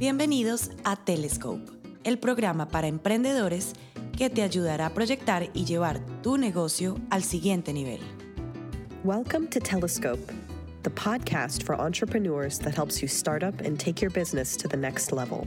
Bienvenidos a Telescope, el programa para emprendedores que te ayudará a proyectar y llevar tu negocio al siguiente nivel. Welcome to Telescope, the podcast for entrepreneurs that helps you start up and take your business to the next level.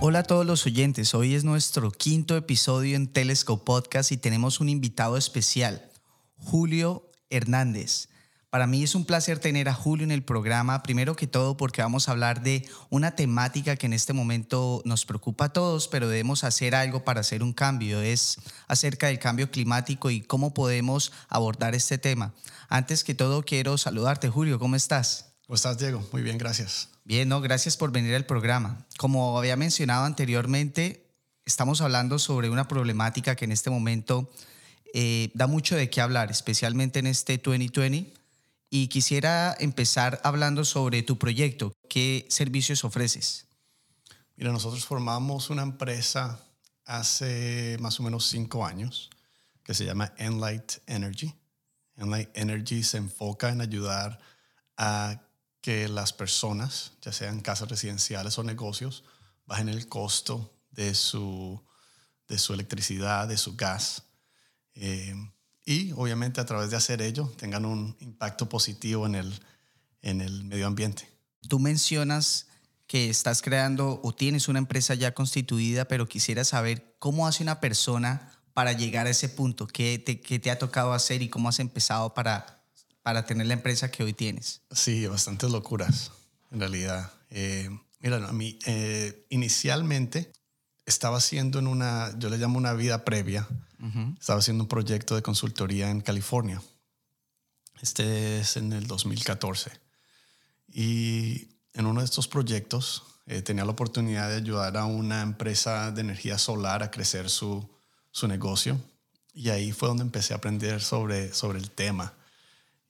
Hola a todos los oyentes, hoy es nuestro quinto episodio en Telescope Podcast y tenemos un invitado especial, Julio Hernández. Para mí es un placer tener a Julio en el programa, primero que todo porque vamos a hablar de una temática que en este momento nos preocupa a todos, pero debemos hacer algo para hacer un cambio, es acerca del cambio climático y cómo podemos abordar este tema. Antes que todo quiero saludarte, Julio, ¿cómo estás? ¿Cómo estás, Diego? Muy bien, gracias. Bien, no, gracias por venir al programa. Como había mencionado anteriormente, estamos hablando sobre una problemática que en este momento eh, da mucho de qué hablar, especialmente en este 2020 y quisiera empezar hablando sobre tu proyecto. ¿Qué servicios ofreces? Mira, nosotros formamos una empresa hace más o menos cinco años que se llama Enlight Energy. Enlight Energy se enfoca en ayudar a que las personas, ya sean casas residenciales o negocios, bajen el costo de su, de su electricidad, de su gas. Eh, y obviamente a través de hacer ello tengan un impacto positivo en el, en el medio ambiente. Tú mencionas que estás creando o tienes una empresa ya constituida, pero quisiera saber cómo hace una persona para llegar a ese punto, qué te, qué te ha tocado hacer y cómo has empezado para, para tener la empresa que hoy tienes. Sí, bastantes locuras, en realidad. Eh, mira, a mí eh, inicialmente estaba haciendo en una, yo le llamo una vida previa, estaba haciendo un proyecto de consultoría en California. Este es en el 2014. Y en uno de estos proyectos eh, tenía la oportunidad de ayudar a una empresa de energía solar a crecer su, su negocio. Y ahí fue donde empecé a aprender sobre, sobre el tema.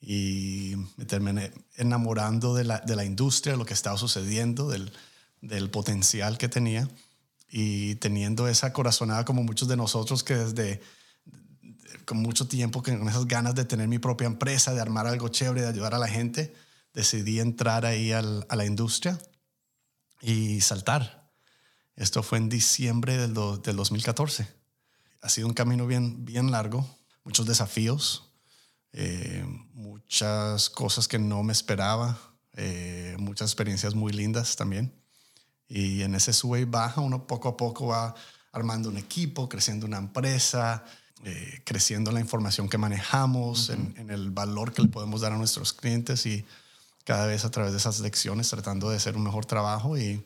Y me terminé enamorando de la, de la industria, de lo que estaba sucediendo, del, del potencial que tenía y teniendo esa corazonada como muchos de nosotros que desde con mucho tiempo, con esas ganas de tener mi propia empresa, de armar algo chévere, de ayudar a la gente, decidí entrar ahí a la industria y saltar. Esto fue en diciembre del, del 2014. Ha sido un camino bien, bien largo, muchos desafíos, eh, muchas cosas que no me esperaba, eh, muchas experiencias muy lindas también. Y en ese sube y baja uno poco a poco va armando un equipo, creciendo una empresa, eh, creciendo la información que manejamos, en, el valor que le podemos dar a nuestros clientes y cada vez a través de esas lecciones tratando de hacer un mejor trabajo y,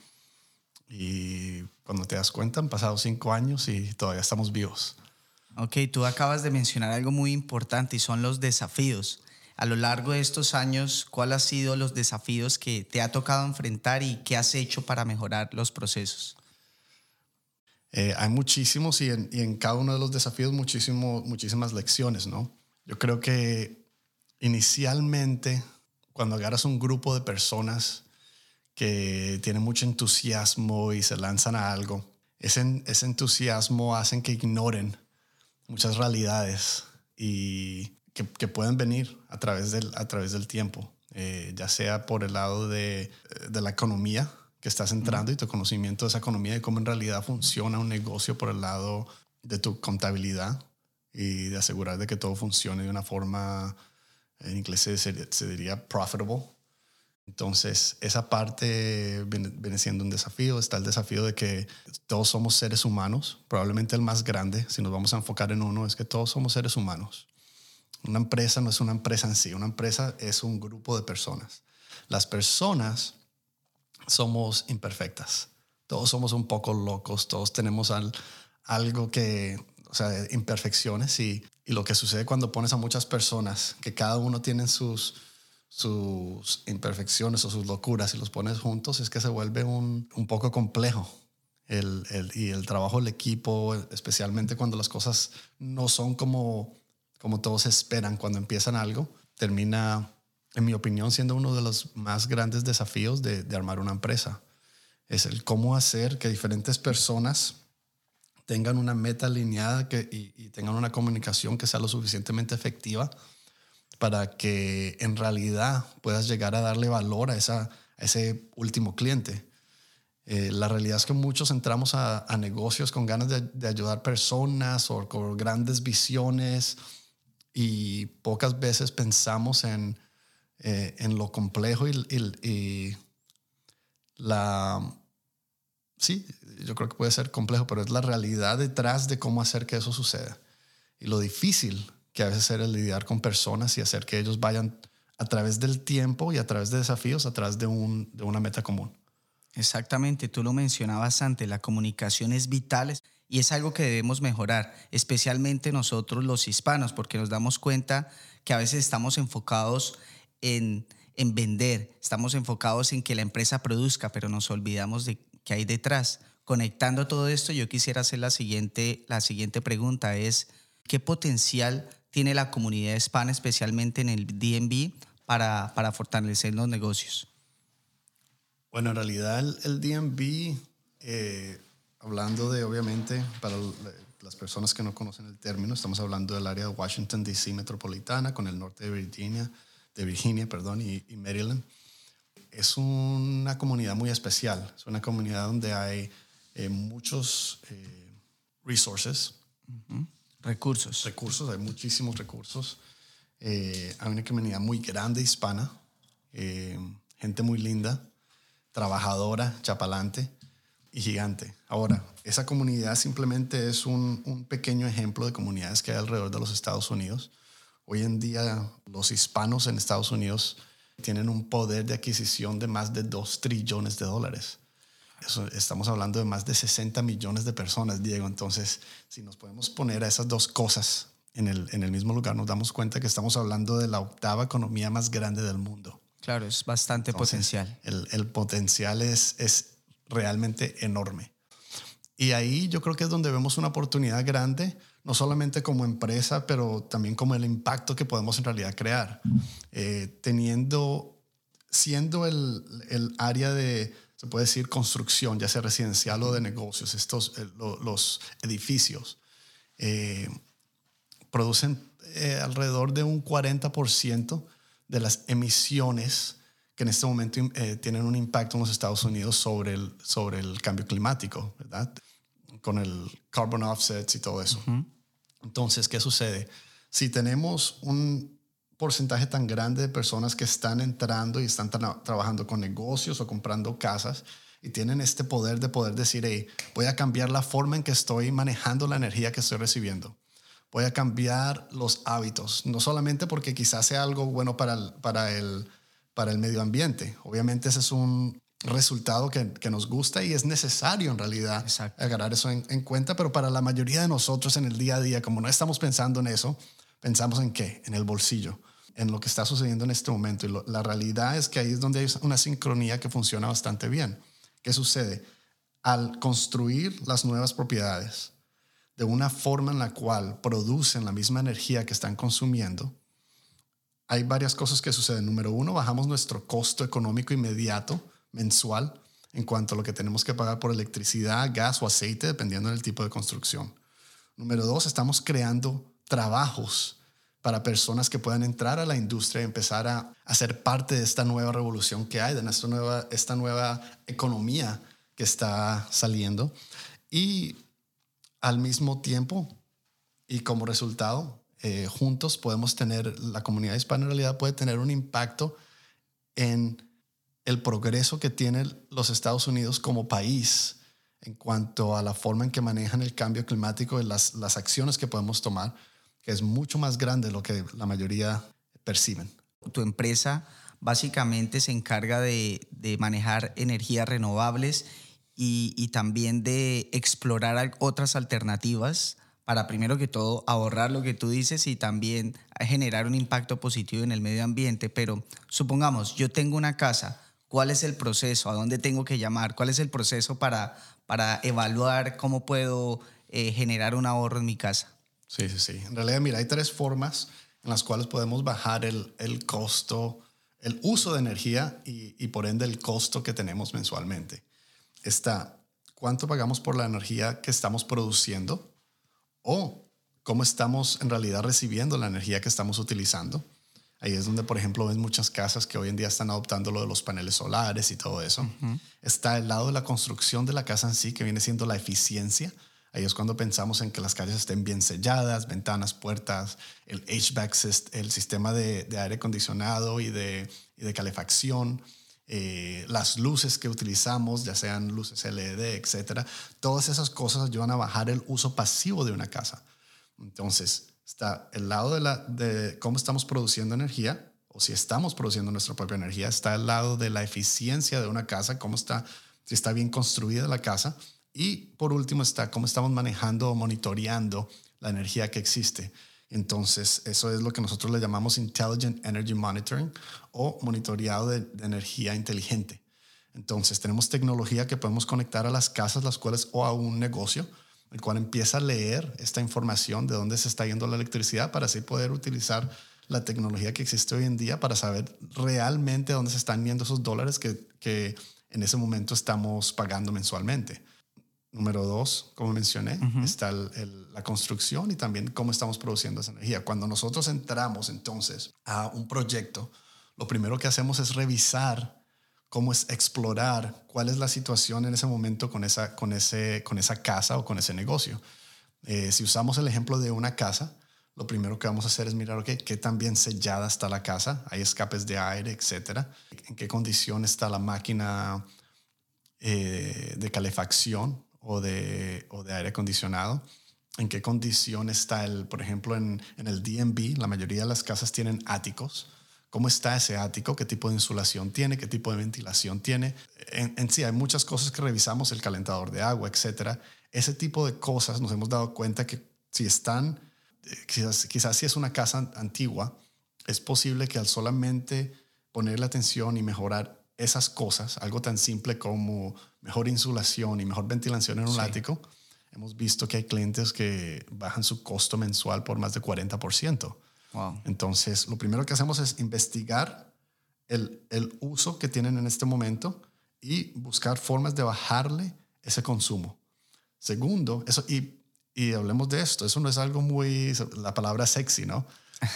y cuando te das cuenta han pasado cinco años y todavía estamos vivos. Ok, tú acabas de mencionar algo muy importante y son los desafíos a lo largo de estos años, ¿cuáles han sido los desafíos que te ha tocado enfrentar y qué has hecho para mejorar los procesos? Eh, hay muchísimos y en, cada uno de los desafíos muchísimo, muchísimas lecciones, ¿no? Yo creo que inicialmente, cuando agarras un grupo de personas que tienen mucho entusiasmo y se lanzan a algo, ese, ese entusiasmo hacen que ignoren muchas realidades y que, pueden venir a través del, a través del tiempo, eh, ya sea por el lado de, de, la economía que estás entrando y tu conocimiento de esa economía y cómo en realidad funciona un negocio por el lado de tu contabilidad y de asegurar de que todo funcione de una forma, en inglés se, se diría profitable. Entonces, esa parte viene, viene, siendo un desafío. Está el desafío de que todos somos seres humanos. Probablemente el más grande, si nos vamos a enfocar en uno, es que todos somos seres humanos. Una empresa no es una empresa en sí, una empresa es un grupo de personas. Las personas somos imperfectas, todos somos un poco locos, todos tenemos algo que, o sea, imperfecciones y, lo que sucede cuando pones a muchas personas, que cada uno tiene sus, sus imperfecciones o sus locuras y los pones juntos, es que se vuelve un, un poco complejo. El, el, y el trabajo del equipo, especialmente cuando las cosas no son como como todos esperan cuando empiezan algo, termina, en mi opinión, siendo uno de los más grandes desafíos de, armar una empresa. Es el cómo hacer que diferentes personas tengan una meta alineada que, y, tengan una comunicación que sea lo suficientemente efectiva para que en realidad puedas llegar a darle valor a, esa, a ese último cliente. Eh, la realidad es que muchos entramos a, negocios con ganas de, ayudar personas o con grandes visiones y pocas veces pensamos en, eh, en lo complejo y, la... Sí, yo creo que puede ser complejo, pero es la realidad detrás de cómo hacer que eso suceda. Y lo difícil que a veces es lidiar con personas y hacer que ellos vayan a través del tiempo y a través de desafíos, a través de, un, de una meta común. Exactamente, tú lo mencionabas antes, la comunicación es vital y es algo que debemos mejorar, especialmente nosotros los hispanos, porque nos damos cuenta que a veces estamos enfocados en, en vender, estamos enfocados en que la empresa produzca, pero nos olvidamos de qué hay detrás. Conectando todo esto, yo quisiera hacer la siguiente, la siguiente pregunta, es ¿qué potencial tiene la comunidad hispana, especialmente en el DNB, para, para fortalecer los negocios? Bueno, en realidad el, DMV, eh, hablando de, obviamente, para las personas que no conocen el término, estamos hablando del área de Washington, D.C. metropolitana, con el norte de Virginia, de Virginia perdón, y, Maryland. Es una comunidad muy especial, es una comunidad donde hay eh, muchos eh, resources. Recursos. Recursos, hay muchísimos recursos. hay una comunidad muy grande hispana, gente muy linda trabajadora, chapalante y gigante. Ahora, esa comunidad simplemente es un, pequeño ejemplo de comunidades que hay alrededor de los Estados Unidos. Hoy en día los hispanos en Estados Unidos tienen un poder de adquisición de más de 2 trillones de dólares. estamos hablando de más de 60 millones de personas, Diego. Entonces, si nos podemos poner a esas dos cosas en el, en el mismo lugar, nos damos cuenta que estamos hablando de la octava economía más grande del mundo. Claro, es bastante potencial. El, potencial es, es realmente enorme. Y ahí yo creo que es donde vemos una oportunidad grande, no solamente como empresa, pero también como el impacto que podemos en realidad crear. Eh, teniendo, siendo el, el, área de, se puede decir, construcción, ya sea residencial o de negocios, estos, eh, los edificios, eh, producen alrededor de un 40% de las emisiones que en este momento eh, tienen un impacto en los Estados Unidos sobre el, sobre el cambio climático, ¿verdad? Con el carbon offsets y todo eso. Entonces, ¿qué sucede? Si tenemos un porcentaje tan grande de personas que están entrando y están trabajando con negocios o comprando casas y tienen este poder de poder decir, hey, voy a cambiar la forma en que estoy manejando la energía que estoy recibiendo voy a cambiar los hábitos, no solamente porque quizás sea algo bueno para el, para el, para el medio ambiente, obviamente ese es un resultado que, que nos gusta y es necesario en realidad agarrar eso en, en, cuenta, pero para la mayoría de nosotros en el día a día, como no estamos pensando en eso, pensamos en qué, en el bolsillo, en lo que está sucediendo en este momento. Y la realidad es que ahí es donde hay una sincronía que funciona bastante bien. ¿Qué sucede? Al construir las nuevas propiedades, de una forma en la cual producen la misma energía que están consumiendo, hay varias cosas que suceden. Número uno, bajamos nuestro costo económico inmediato mensual en cuanto a lo que tenemos que pagar por electricidad, gas o aceite, dependiendo del tipo de construcción. Número dos, estamos creando trabajos para personas que puedan entrar a la industria y empezar a, a ser parte de esta nueva revolución que hay, de esta nueva, esta nueva economía que está saliendo. Y al mismo tiempo y como resultado, eh, juntos podemos tener, la comunidad hispana en realidad puede tener un impacto en el progreso que tienen los Estados Unidos como país en cuanto a la forma en que manejan el cambio climático y las, las acciones que podemos tomar, que es mucho más grande de lo que la mayoría perciben. Tu empresa básicamente se encarga de, de manejar energías renovables y, también de explorar otras alternativas para primero que todo ahorrar lo que tú dices y también generar un impacto positivo en el medio ambiente. Pero supongamos, yo tengo una casa, ¿cuál es el proceso? ¿A dónde tengo que llamar? ¿Cuál es el proceso para, para evaluar cómo puedo eh, generar un ahorro en mi casa? Sí, sí, sí. En realidad, mira, hay tres formas en las cuales podemos bajar el, el costo, el uso de energía y, y por ende el costo que tenemos mensualmente está cuánto pagamos por la energía que estamos produciendo o cómo estamos en realidad recibiendo la energía que estamos utilizando. Ahí es donde, por ejemplo, ves muchas casas que hoy en día están adoptando lo de los paneles solares y todo eso. Está el lado de la construcción de la casa en sí, que viene siendo la eficiencia. Ahí es cuando pensamos en que las calles estén bien selladas, ventanas, puertas, el HVAC, el sistema de, aire acondicionado y de, de calefacción, eh, las luces que utilizamos, ya sean luces LED, etcétera. Todas esas cosas ayudan a bajar el uso pasivo de una casa. Entonces, Está el lado de, la, de cómo estamos produciendo energía, o si estamos produciendo nuestra propia energía. Está el lado de la eficiencia de una casa, cómo está, si está bien construida la casa. Y por último está cómo estamos manejando o monitoreando la energía que existe. Entonces, eso es lo que nosotros le llamamos Intelligent Energy Monitoring o monitoreado de, energía inteligente. Entonces, tenemos tecnología que podemos conectar a las casas, las cuales o a un negocio el cual empieza a leer esta información de dónde se está yendo la electricidad para así poder utilizar la tecnología que existe hoy en día para saber realmente dónde se están yendo esos dólares que, que en ese momento estamos pagando mensualmente. Número dos, como mencioné, está la construcción y también cómo estamos produciendo esa energía. Cuando nosotros entramos entonces a un proyecto, lo primero que hacemos es revisar cómo es explorar cuál es la situación en ese momento con esa, con ese, con esa casa o con ese negocio. Eh, si usamos el ejemplo de una casa, lo primero que vamos a hacer es mirar, ok, qué tan bien sellada está la casa, hay escapes de aire, etcétera, en qué condición está la máquina eh, de calefacción o de, o de aire acondicionado, en qué condición está el, por ejemplo, en, en el DMV, la mayoría de las casas tienen áticos, cómo está ese ático, qué tipo de insulación tiene, qué tipo de ventilación tiene. En, sí, hay muchas cosas que revisamos, el calentador de agua, etcétera. Ese tipo de cosas nos hemos dado cuenta que si están, eh, quizás, quizás si es una casa antigua, es posible que al solamente ponerle atención y mejorar esas cosas, algo tan simple como mejor insulación y mejor ventilación en un ático, hemos visto que hay clientes que bajan su costo mensual por más de 40%. Entonces, lo primero que hacemos es investigar el, el, uso que tienen en este momento y buscar formas de bajarle ese consumo. Segundo, eso, y, y hablemos de esto, eso no es algo muy, la palabra sexy, ¿no?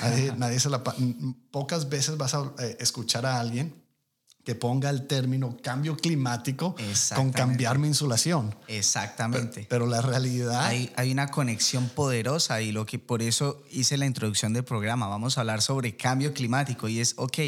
Nadie, nadie se la, pocas veces vas a eh, escuchar a alguien que ponga el término cambio climático con cambiar mi insulación. Exactamente. Pero, la realidad... Hay, hay, una conexión poderosa y lo que por eso hice la introducción del programa. Vamos a hablar sobre cambio climático y es, ok,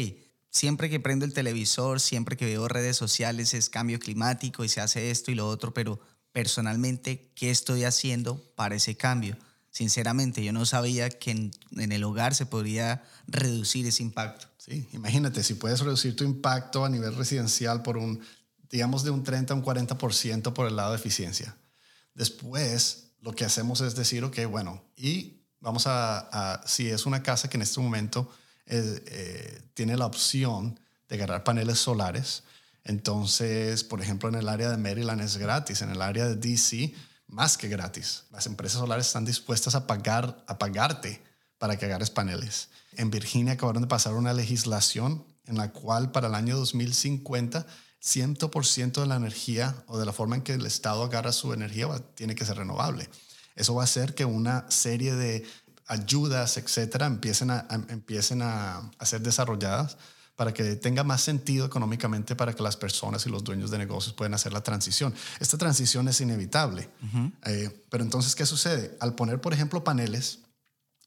siempre que prendo el televisor, siempre que veo redes sociales es cambio climático y se hace esto y lo otro, pero personalmente, ¿qué estoy haciendo para ese cambio? Sinceramente, yo no sabía que en, en el hogar se podría reducir ese impacto. Sí, imagínate, si puedes reducir tu impacto a nivel residencial por un, digamos, de un 30 a un 40% por el lado de eficiencia. Después, lo que hacemos es decir, ok, bueno, y vamos a, si es una casa que en este momento eh, eh, tiene la opción de agarrar paneles solares, entonces, por ejemplo, en el área de Maryland es gratis, en el área de DC, más que gratis. Las empresas solares están dispuestas a, pagar, a pagarte para que agarres paneles. En Virginia acabaron de pasar una legislación en la cual para el año 2050 100% de la energía o de la forma en que el Estado agarra su energía tiene que ser renovable. Eso va a hacer que una serie de ayudas, etcétera, empiecen a, empiecen a, ser desarrolladas para que tenga más sentido económicamente para que las personas y los dueños de negocios puedan hacer la transición. Esta transición es inevitable. Eh, pero entonces, ¿qué sucede? Al poner, por ejemplo, paneles,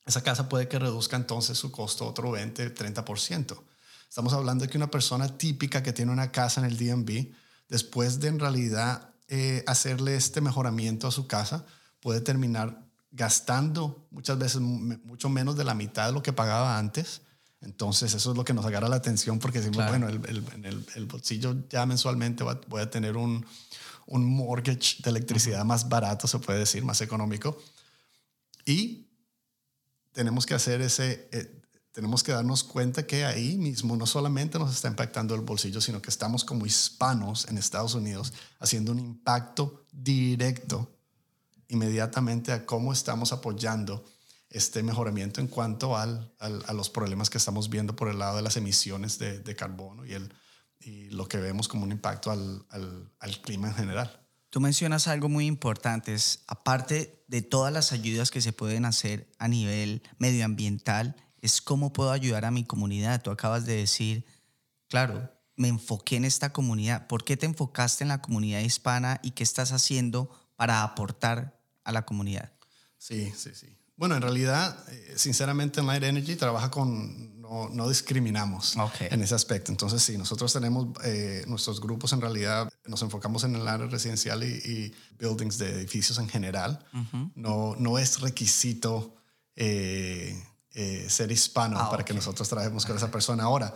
esa casa puede que reduzca entonces su costo otro 20, 30%. Estamos hablando de que una persona típica que tiene una casa en el DMV, después de en realidad eh, hacerle este mejoramiento a su casa, puede terminar gastando muchas veces mucho menos de la mitad de lo que pagaba antes. Entonces eso es lo que nos agarra la atención porque decimos, bueno, el, el, el, bolsillo ya mensualmente voy a tener un, un mortgage de electricidad más barato, se puede decir, más económico. Y tenemos que hacer ese, eh, tenemos que darnos cuenta que ahí mismo no solamente nos está impactando el bolsillo, sino que estamos como hispanos en Estados Unidos haciendo un impacto directo inmediatamente a cómo estamos apoyando este mejoramiento en cuanto al, a los problemas que estamos viendo por el lado de las emisiones de, de carbono y, el, y lo que vemos como un impacto al, al, al clima en general. Tú mencionas algo muy importante, es aparte de todas las ayudas que se pueden hacer a nivel medioambiental es cómo puedo ayudar a mi comunidad. Tú acabas de decir, claro, me enfoqué en esta comunidad. ¿Por qué te enfocaste en la comunidad hispana y qué estás haciendo para aportar a la comunidad? Sí, sí, sí. Bueno, en realidad, eh, sinceramente, Light Energy trabaja con, no, no discriminamos en ese aspecto. Entonces, sí, nosotros tenemos eh, nuestros grupos, en realidad nos enfocamos en el área residencial y, buildings de edificios en general. no, no es requisito eh, ser hispano ah, para que nosotros trabajemos con esa persona. Ahora,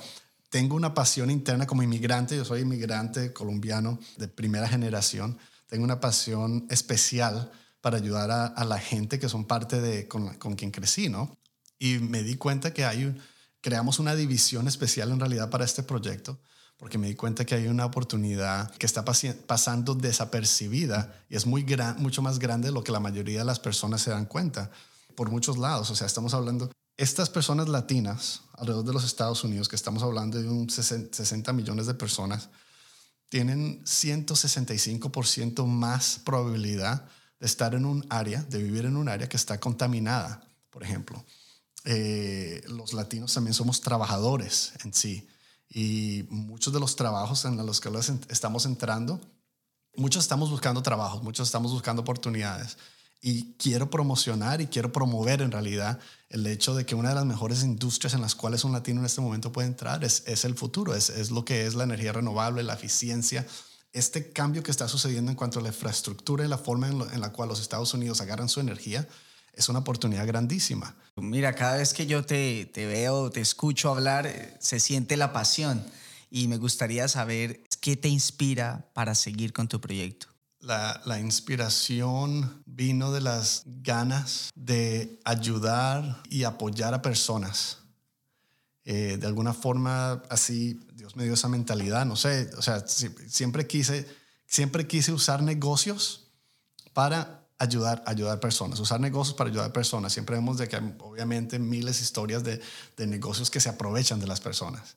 tengo una pasión interna como inmigrante, yo soy inmigrante colombiano de primera generación, tengo una pasión especial para ayudar a, la gente que son parte de con, quien crecí, ¿no? Y me di cuenta que hay creamos una división especial en realidad para este proyecto, porque me di cuenta que hay una oportunidad que está pasando desapercibida y es muy gran, mucho más grande de lo que la mayoría de las personas se dan cuenta por muchos lados. O sea, estamos hablando estas personas latinas alrededor de los Estados Unidos, que estamos hablando de un 60 millones de personas, tienen 165% más probabilidad de estar en un área, de vivir en un área que está contaminada, por ejemplo. Eh, los latinos también somos trabajadores en sí y muchos de los trabajos en los que estamos entrando, muchos estamos buscando trabajos, muchos estamos buscando oportunidades y quiero promocionar y quiero promover en realidad el hecho de que una de las mejores industrias en las cuales un latino en este momento puede entrar es, es el futuro, es, es, lo que es la energía renovable, la eficiencia. Este cambio que está sucediendo en cuanto a la infraestructura y la forma en, en la cual los Estados Unidos agarran su energía es una oportunidad grandísima. Mira, cada vez que yo te, te veo, te escucho hablar, eh, se siente la pasión y me gustaría saber qué te inspira para seguir con tu proyecto. La, inspiración vino de las ganas de ayudar y apoyar a personas. Eh, de alguna forma, así, Dios me dio esa mentalidad, no sé, o sea, siempre quise, siempre quise usar negocios para ayudar, ayudar personas, usar negocios para ayudar personas. Siempre vemos de que hay, obviamente, miles de historias de, de negocios que se aprovechan de las personas.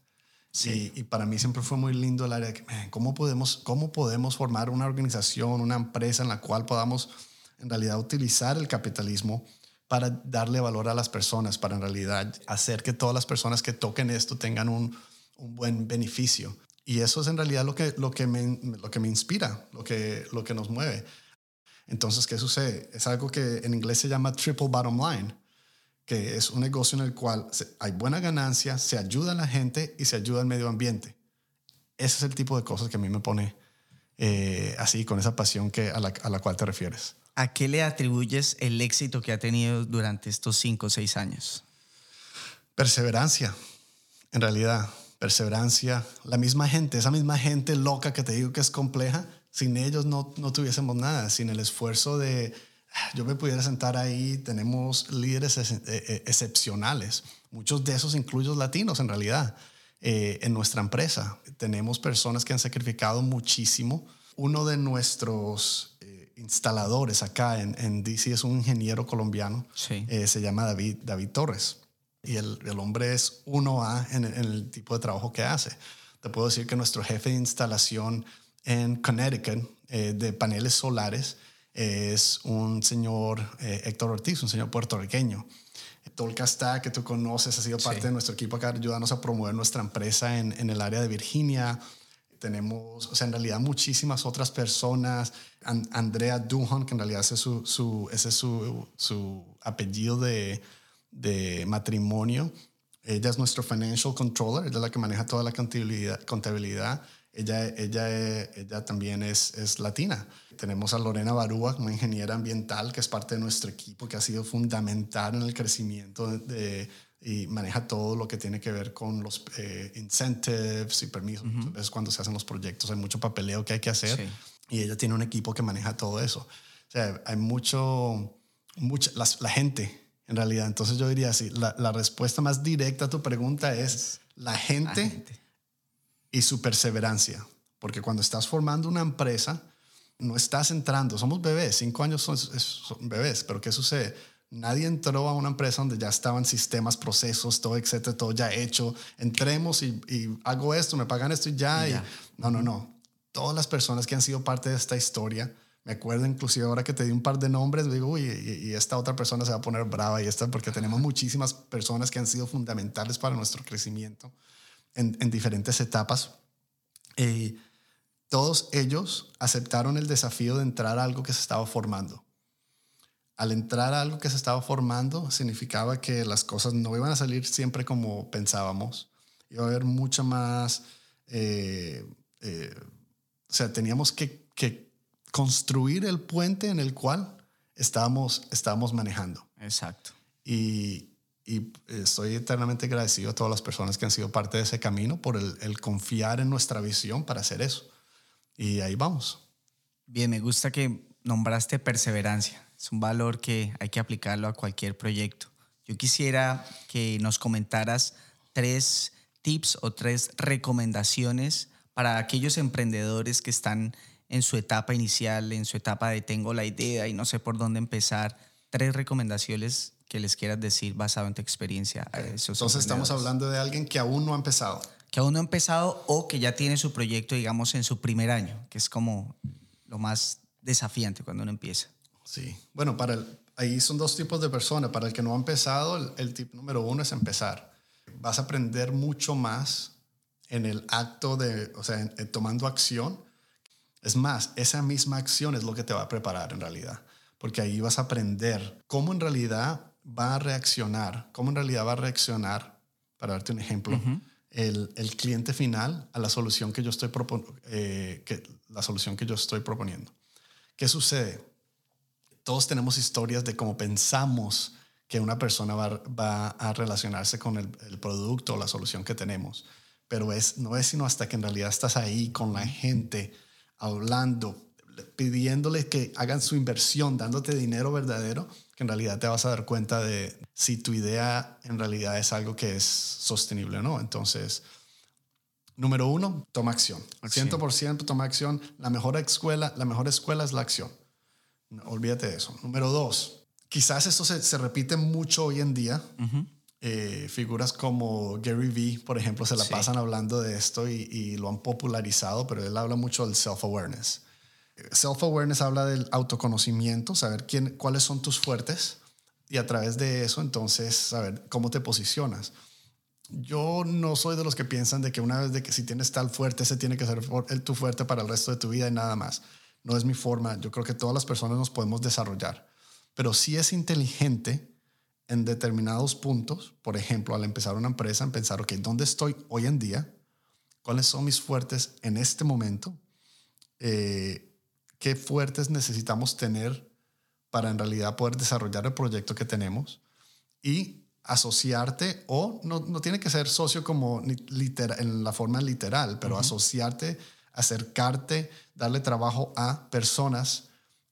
Sí. Y, para mí siempre fue muy lindo el área de que, ¿cómo podemos, ¿cómo podemos formar una organización, una empresa en la cual podamos en realidad utilizar el capitalismo para darle valor a las personas, para en realidad hacer que todas las personas que toquen esto tengan un, un buen beneficio? Y eso es en realidad lo que, lo que, me, lo que me inspira, lo que, lo que nos mueve. Entonces, ¿qué sucede? Es algo que en inglés se llama triple bottom line que es un negocio en el cual hay buena ganancia, se ayuda a la gente y se ayuda al medio ambiente. Ese es el tipo de cosas que a mí me pone eh, así, con esa pasión que, a, la, a la cual te refieres. ¿A qué le atribuyes el éxito que ha tenido durante estos cinco o seis años? Perseverancia, en realidad, perseverancia. La misma gente, esa misma gente loca que te digo que es compleja, sin ellos no, no tuviésemos nada, sin el esfuerzo de yo me pudiera sentar ahí, tenemos líderes eh, eh, excepcionales, muchos de esos incluyen latinos en realidad, eh, en nuestra empresa. Tenemos personas que han sacrificado muchísimo. Uno de nuestros instaladores acá en, en, DC es un ingeniero colombiano, se llama David, David Torres, y el, el hombre es 1A en, en el tipo de trabajo que hace. Te puedo decir que nuestro jefe de instalación en Connecticut de paneles solares, es un señor eh, Héctor Ortiz, un señor puertorriqueño. Tolka está, que tú conoces, ha sido parte de nuestro equipo acá, ayudándonos a promover nuestra empresa en, en, el área de Virginia. Tenemos, o sea, en realidad muchísimas otras personas. Andrea Duhon, que en realidad ese es su, su ese es su, su apellido de, de matrimonio. Ella es nuestro financial controller, ella es la que maneja toda la contabilidad. contabilidad. Ella, ella, ella también es, es latina. Tenemos a Lorena Barúa, una ingeniera ambiental que es parte de nuestro equipo, que ha sido fundamental en el crecimiento de, y maneja todo lo que tiene que ver con los eh, incentives y permisos. Muchas veces cuando se hacen los proyectos hay mucho papeleo que hay que hacer y ella tiene un equipo que maneja todo eso. O sea, hay mucho, mucha, la, gente en realidad. Entonces yo diría así, la, la, respuesta más directa a tu pregunta es la gente, la gente y su perseverancia. Porque cuando estás formando una empresa, no estás entrando, somos bebés, cinco años son, bebés, pero ¿qué sucede? Nadie entró a una empresa donde ya estaban sistemas, procesos, todo, etcétera, todo ya hecho. Entremos y, hago esto, me pagan esto y ya. Y, no, no, no. Todas las personas que han sido parte de esta historia Me acuerdo inclusive ahora que te di un par de nombres, digo, uy, y, esta otra persona se va a poner brava y esta, porque tenemos muchísimas personas que han sido fundamentales para nuestro crecimiento en, en diferentes etapas. Y todos ellos aceptaron el desafío de entrar a algo que se estaba formando. Al entrar a algo que se estaba formando significaba que las cosas no iban a salir siempre como pensábamos. Iba a haber mucha más... Eh, eh, o sea, teníamos que, que, construir el puente en el cual estábamos, estábamos manejando. Exacto. Y, y estoy eternamente agradecido a todas las personas que han sido parte de ese camino por el, el confiar en nuestra visión para hacer eso. Y ahí vamos. Bien, me gusta que nombraste perseverancia. Es un valor que hay que aplicarlo a cualquier proyecto. Yo quisiera que nos comentaras tres tips o tres recomendaciones para aquellos emprendedores que están en su etapa inicial, en su etapa de tengo la idea y no sé por dónde empezar. Tres recomendaciones que les quieras decir basado en tu experiencia. Entonces estamos hablando de alguien que aún no ha empezado que aún no ha empezado o que ya tiene su proyecto, digamos, en su primer año, que es como lo más desafiante cuando uno empieza. Sí, bueno, para ahí son dos tipos de personas. Para el que no ha empezado, el, el tip número uno es empezar. Vas a aprender mucho más en el acto de, o sea, tomando acción. Es más, esa misma acción es lo que te va a preparar en realidad, porque ahí vas a aprender cómo en realidad va a reaccionar, cómo en realidad va a reaccionar, para darte un ejemplo, el, el, cliente final a la solución que yo estoy eh, que, la solución que yo estoy proponiendo. ¿Qué sucede? Todos tenemos historias de cómo pensamos que una persona va, va a relacionarse con el, el, producto o la solución que tenemos, pero es, no es sino hasta que en realidad estás ahí con la gente, hablando, pidiéndole que hagan su inversión, dándote dinero verdadero, que en realidad te vas a dar cuenta de si tu idea en realidad es algo que es sostenible o no. Entonces, número uno, toma acción. acción. 100% toma acción. La mejor escuela, la mejor escuela es la acción. olvídate de eso. Número dos, quizás esto se, repite mucho hoy en día. Eh, figuras como Gary Vee, por ejemplo, se la pasan hablando de esto y, y, lo han popularizado, pero él habla mucho del self-awareness. Self-awareness habla del autoconocimiento, saber quién, cuáles son tus fuertes y a través de eso entonces saber cómo te posicionas. Yo no soy de los que piensan de que una vez de que si tienes tal fuerte, ese tiene que ser el, tu fuerte para el resto de tu vida y nada más. No es mi forma. Yo creo que todas las personas nos podemos desarrollar. Pero sí es inteligente en determinados puntos, por ejemplo, al empezar una empresa, en pensar, ok, ¿dónde estoy hoy en día? ¿Cuáles son mis fuertes en este momento? Eh, qué fuertes necesitamos tener para en realidad poder desarrollar el proyecto que tenemos y asociarte o no, no tiene que ser socio como literal, en la forma literal, pero asociarte, acercarte, darle trabajo a personas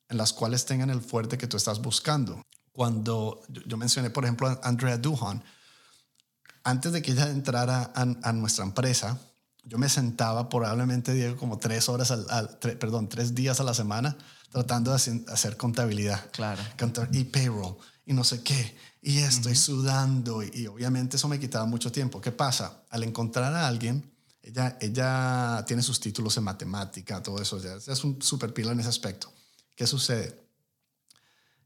en las cuales tengan el fuerte que tú estás buscando. Cuando yo, mencioné, por ejemplo, a Andrea Duhan, antes de que ella entrara a, a nuestra empresa, yo me sentaba probablemente, Diego, como tres horas, al, perdón, tres días a la semana tratando de hacer, contabilidad. Claro. Y payroll, y no sé qué, y estoy sudando, y, obviamente eso me quitaba mucho tiempo. ¿Qué pasa? Al encontrar a alguien, ella, ella tiene sus títulos en matemática, todo eso, ya es un super pila en ese aspecto. ¿Qué sucede?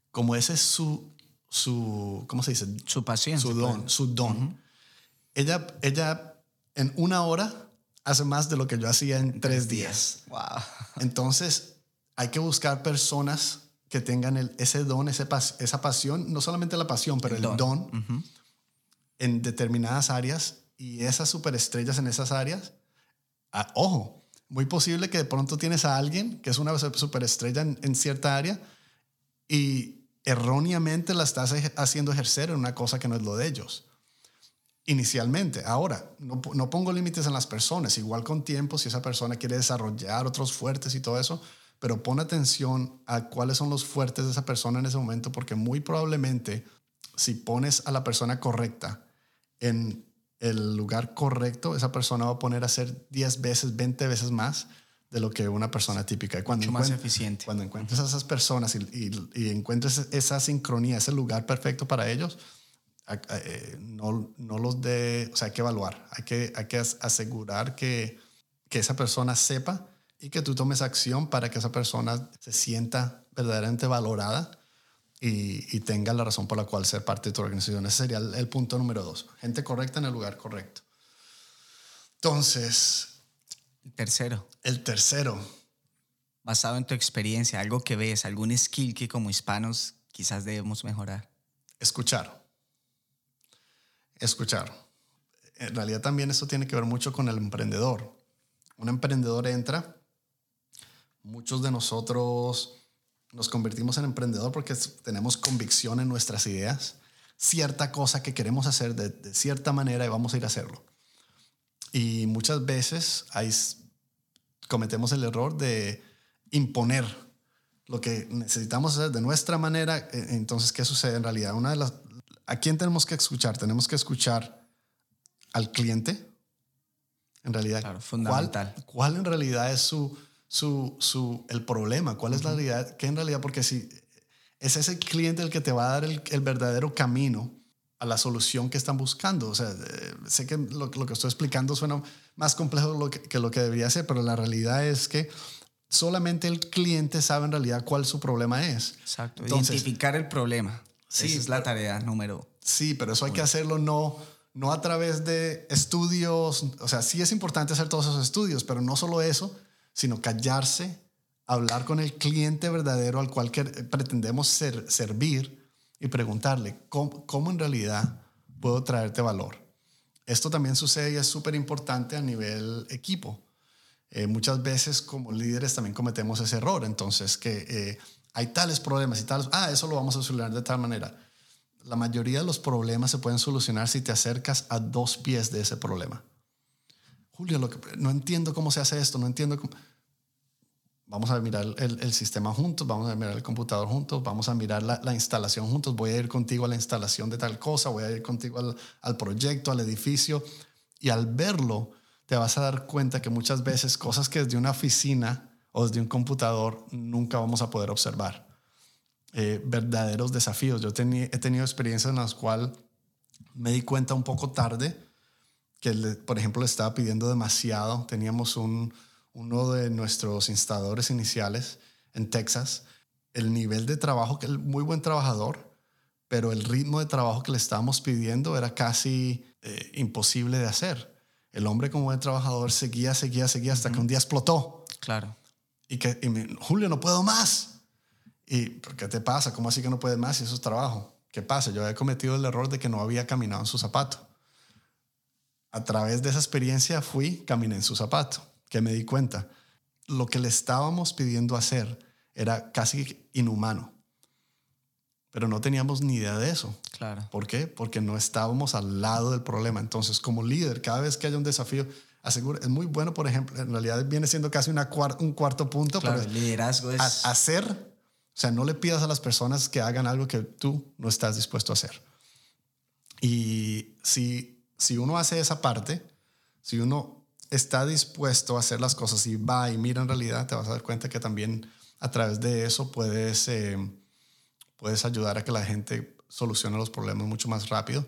Como ese es su, su ¿cómo se dice? Su pasión. Su don, su don. ella, ella en una hora hace más de lo que yo hacía en tres días. Wow. Entonces, hay que buscar personas que tengan el, ese don, ese esa pasión, no solamente la pasión, pero el, don, en determinadas áreas y esas superestrellas en esas áreas. Ah, ojo, muy posible que de pronto tienes a alguien que es una superestrella en, en cierta área y erróneamente la estás haciendo ejercer en una cosa que no es lo de ellos inicialmente. Ahora, no, no, pongo límites en las personas, igual con tiempo, si esa persona quiere desarrollar otros fuertes y todo eso, pero pon atención a cuáles son los fuertes de esa persona en ese momento, porque muy probablemente si pones a la persona correcta en el lugar correcto, esa persona va a poner a hacer 10 veces, 20 veces más de lo que una persona típica. Cuando Mucho más eficiente. Cuando encuentres a esas personas y, y, y encuentres esa sincronía, ese lugar perfecto para ellos, eh, no, no los de, o sea, hay que evaluar, hay que, hay que asegurar que, que esa persona sepa y que tú tomes acción para que esa persona se sienta verdaderamente valorada y, tenga la razón por la cual ser parte de tu organización. Ese sería el, punto número dos. Gente correcta en el lugar correcto. Entonces... El tercero. El tercero. Basado en tu experiencia, algo que ves, algún skill que como hispanos quizás debemos mejorar. Escuchar. Escuchar. En realidad también esto tiene que ver mucho con el emprendedor. Un emprendedor entra, muchos de nosotros nos convertimos en emprendedor porque tenemos convicción en nuestras ideas, cierta cosa que queremos hacer de, cierta manera y vamos a ir a hacerlo. Y muchas veces ahí cometemos el error de imponer lo que necesitamos hacer de nuestra manera. E, entonces, ¿qué sucede en realidad? Una de las, ¿A quién tenemos que escuchar? Tenemos que escuchar al cliente. En realidad, claro, fundamental. ¿cuál en realidad es su, su, su, el problema, cuál es la realidad, que en realidad, porque si es ese cliente el que te va a dar el, el verdadero camino a la solución que están buscando. O sea, eh, sé que lo, lo, que estoy explicando suena más complejo lo que, que, lo que debería ser, pero la realidad es que solamente el cliente sabe en realidad cuál su problema es. Exacto, identificar el problema. Sí, Esa es la tarea número. Sí, pero eso hay que hacerlo no, no a través de estudios. O sea, sí es importante hacer todos esos estudios, pero no solo eso, sino callarse, hablar con el cliente verdadero al cual pretendemos ser, servir y preguntarle ¿cómo, en realidad puedo traerte valor. Esto también sucede y es súper importante a nivel equipo. Eh, muchas veces como líderes también cometemos ese error, entonces que eh, hay tales problemas y tales, ah, eso lo vamos a solucionar de tal manera. La mayoría de los problemas se pueden solucionar si te acercas a dos pies de ese problema. Julio, no entiendo cómo se hace esto, no entiendo cómo... Vamos a mirar el, sistema juntos, vamos a mirar el computador juntos, vamos a mirar la, instalación juntos, voy a ir contigo a la instalación de tal cosa, voy a ir contigo al, al proyecto, al edificio, y al verlo te vas a dar cuenta que muchas veces cosas que desde una oficina o desde un computador nunca vamos a poder observar. Eh, verdaderos desafíos. Yo he tenido experiencias en las cuales me di cuenta un poco tarde que, por ejemplo, le estaba pidiendo demasiado. Teníamos un, uno de nuestros instaladores iniciales en Texas, el nivel de trabajo, que es muy buen trabajador, pero el ritmo de trabajo que le estábamos pidiendo era casi eh, imposible de hacer. El hombre como buen trabajador seguía, seguía, seguía hasta que un día explotó. Claro. Y que, Julio, no puedo más. ¿Y qué te pasa? ¿Cómo así que no puedes más si eso es trabajo? ¿Qué pasa? Yo había cometido el error de que no había caminado en su zapato a través de esa experiencia fui, caminé en su zapato, que me di cuenta. Lo que le estábamos pidiendo hacer era casi inhumano, pero no teníamos ni idea de eso. Claro. ¿Por qué? Porque no estábamos al lado del problema. Entonces, como líder, cada vez que haya un desafío, asegura, es muy bueno, por ejemplo, en realidad viene siendo casi una un cuarto punto, claro, el liderazgo es... hacer, o sea, no le pidas a las personas que hagan algo que tú no estás dispuesto a hacer. Y si si uno hace esa parte, si uno está dispuesto a hacer las cosas y va y mira en realidad, te vas a dar cuenta que también a través de eso puedes, eh, puedes ayudar a que la gente solucione los problemas mucho más rápido,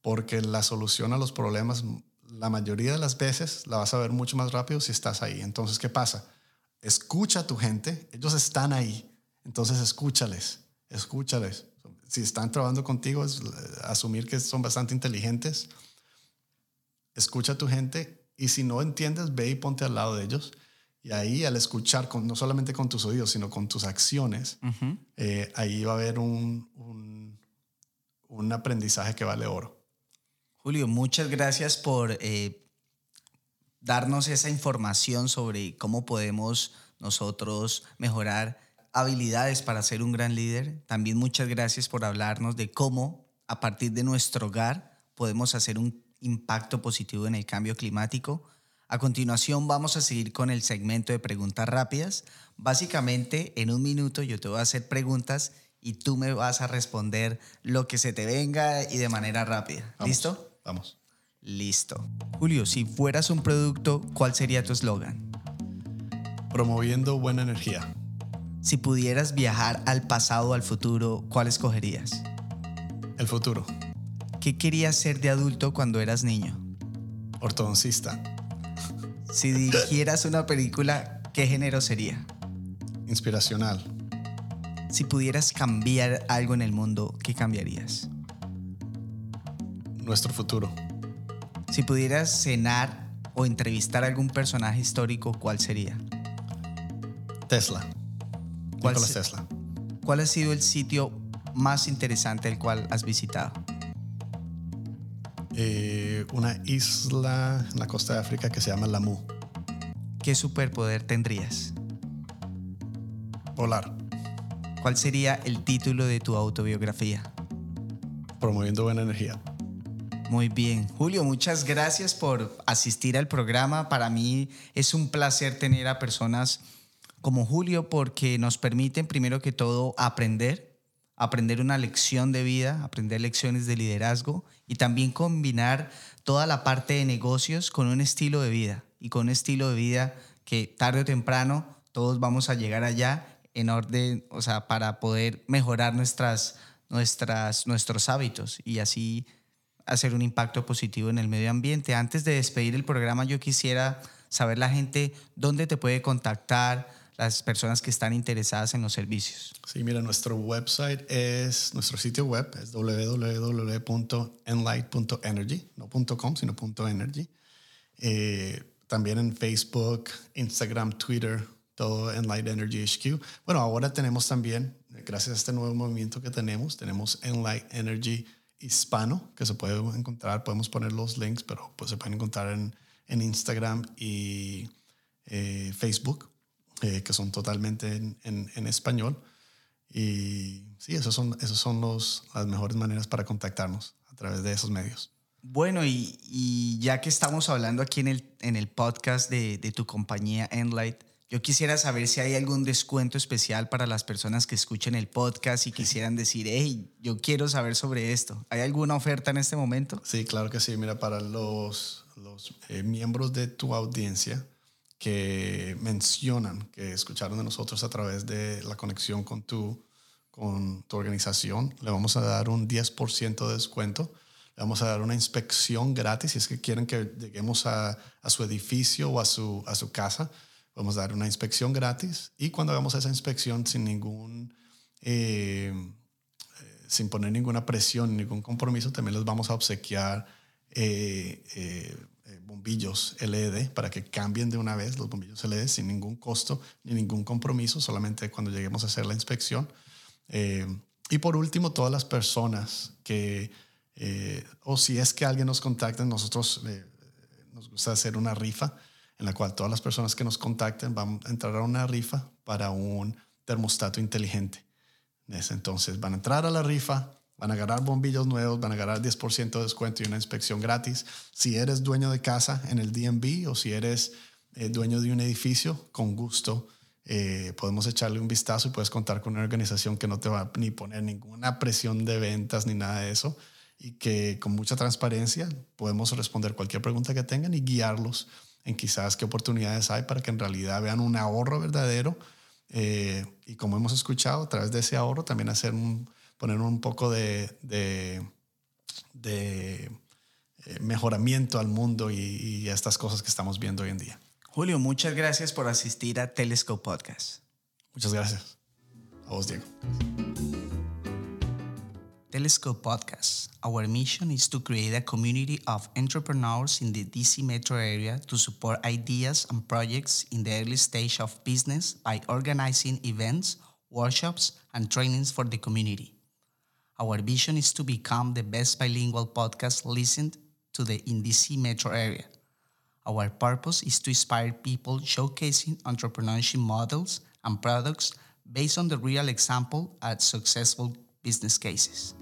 porque la solución a los problemas, la mayoría de las veces, la vas a ver mucho más rápido si estás ahí. Entonces, ¿qué pasa? Escucha a tu gente, ellos están ahí, entonces escúchales, escúchales. Si están trabajando contigo, es asumir que son bastante inteligentes escucha a tu gente y si no entiendes, ve y ponte al lado de ellos. Y ahí al escuchar, con, no solamente con tus oídos, sino con tus acciones, eh, ahí va a haber un, un, un, aprendizaje que vale oro. Julio, muchas gracias por eh, darnos esa información sobre cómo podemos nosotros mejorar habilidades para ser un gran líder. También muchas gracias por hablarnos de cómo a partir de nuestro hogar podemos hacer un impacto positivo en el cambio climático. A continuación vamos a seguir con el segmento de preguntas rápidas. Básicamente en un minuto yo te voy a hacer preguntas y tú me vas a responder lo que se te venga y de manera rápida. ¿Listo? Vamos. Listo. Julio, si fueras un producto, ¿cuál sería tu eslogan? Promoviendo buena energía. Si pudieras viajar al pasado o al futuro, ¿cuál escogerías? El futuro. ¿Qué querías ser de adulto cuando eras niño? Ortodoncista. Si dirigieras una película, ¿qué género sería? Inspiracional. Si pudieras cambiar algo en el mundo, ¿qué cambiarías? Nuestro futuro. Si pudieras cenar o entrevistar a algún personaje histórico, ¿cuál sería? Tesla. ¿Cuál Nikola Tesla. ¿Cuál ha sido el sitio más interesante el cual has visitado? Eh, una isla en la costa de África que se llama Lamu. ¿Qué superpoder tendrías? Volar. ¿Cuál sería el título de tu autobiografía? Promoviendo buena energía. Muy bien. Julio, muchas gracias por asistir al programa. Para mí es un placer tener a personas como Julio porque nos permiten primero que todo aprender, aprender una lección de vida, aprender lecciones de liderazgo y también combinar toda la parte de negocios con un estilo de vida y con un estilo de vida que tarde o temprano todos vamos a llegar allá en orden, o sea, para poder mejorar nuestras, nuestras, nuestros hábitos y así hacer un impacto positivo en el medio ambiente. Antes de despedir el programa, yo quisiera saber la gente dónde te puede contactar, las personas que están interesadas en los servicios. Sí, mira, nuestro website es, nuestro sitio web es www.enlight.energy, no .com, sino .energy. Eh, también en Facebook, Instagram, Twitter, todo Enlight Energy HQ. Bueno, ahora tenemos también, gracias a este nuevo movimiento que tenemos, tenemos Enlight Energy Hispano, que se puede encontrar, podemos poner los links, pero pues se pueden encontrar en, en Instagram y eh, Facebook, eh, que son totalmente en, en- en español. Y sí, esos son, esos son los, las mejores maneras para contactarnos a través de esos medios. Bueno, y, y ya que estamos hablando aquí en el, en el podcast de, de tu compañía Enlight, yo quisiera saber si hay algún descuento especial para las personas que escuchen el podcast y quisieran decir, hey, yo quiero saber sobre esto. ¿Hay alguna oferta en este momento? Sí, claro que sí. Mira, para los, los eh, miembros de tu audiencia que mencionan que escucharon de nosotros a través de la conexión con tu, con tu organización, le vamos a dar un 10% de descuento. Le vamos a dar una inspección gratis si es que quieren que lleguemos a, a su edificio o a su, a su casa. Vamos a dar una inspección gratis y cuando hagamos esa inspección sin ningún... eh, sin poner ninguna presión, ningún compromiso, también les vamos a obsequiar eh, eh, eh, bombillos LED para que cambien de una vez los bombillos LED sin ningún costo ni ningún compromiso, solamente cuando lleguemos a hacer la inspección. Eh, y por último, todas las personas que, eh, o si es que alguien nos contacta, nosotros nos gusta hacer una rifa en la cual todas las personas que nos contacten van a entrar a una rifa para un termostato inteligente. Entonces van a entrar a la rifa, van a agarrar bombillos nuevos, van a agarrar 10% de descuento y una inspección gratis. Si eres dueño de casa en el DMV o si eres eh, dueño de un edificio, con gusto eh, podemos echarle un vistazo y puedes contar con una organización que no te va a ni poner ninguna presión de ventas ni nada de eso y que con mucha transparencia podemos responder cualquier pregunta que tengan y guiarlos en quizás qué oportunidades hay para que en realidad vean un ahorro verdadero eh, y como hemos escuchado, a través de ese ahorro también hacer un, poner un poco de, de, de, eh, mejoramiento al mundo y, y a estas cosas que estamos viendo hoy en día. Julio, muchas gracias por asistir a Telescope Podcast. Muchas gracias. A vos, Diego. Telescope Podcast. Our mission is to create a community of entrepreneurs in the DC metro area to support ideas and projects in the early stage of business by organizing events, workshops, and trainings for the community. Our vision is to become the best bilingual podcast listened to the in DC metro area. Our purpose is to inspire people showcasing entrepreneurship models and products based on the real example at successful business cases.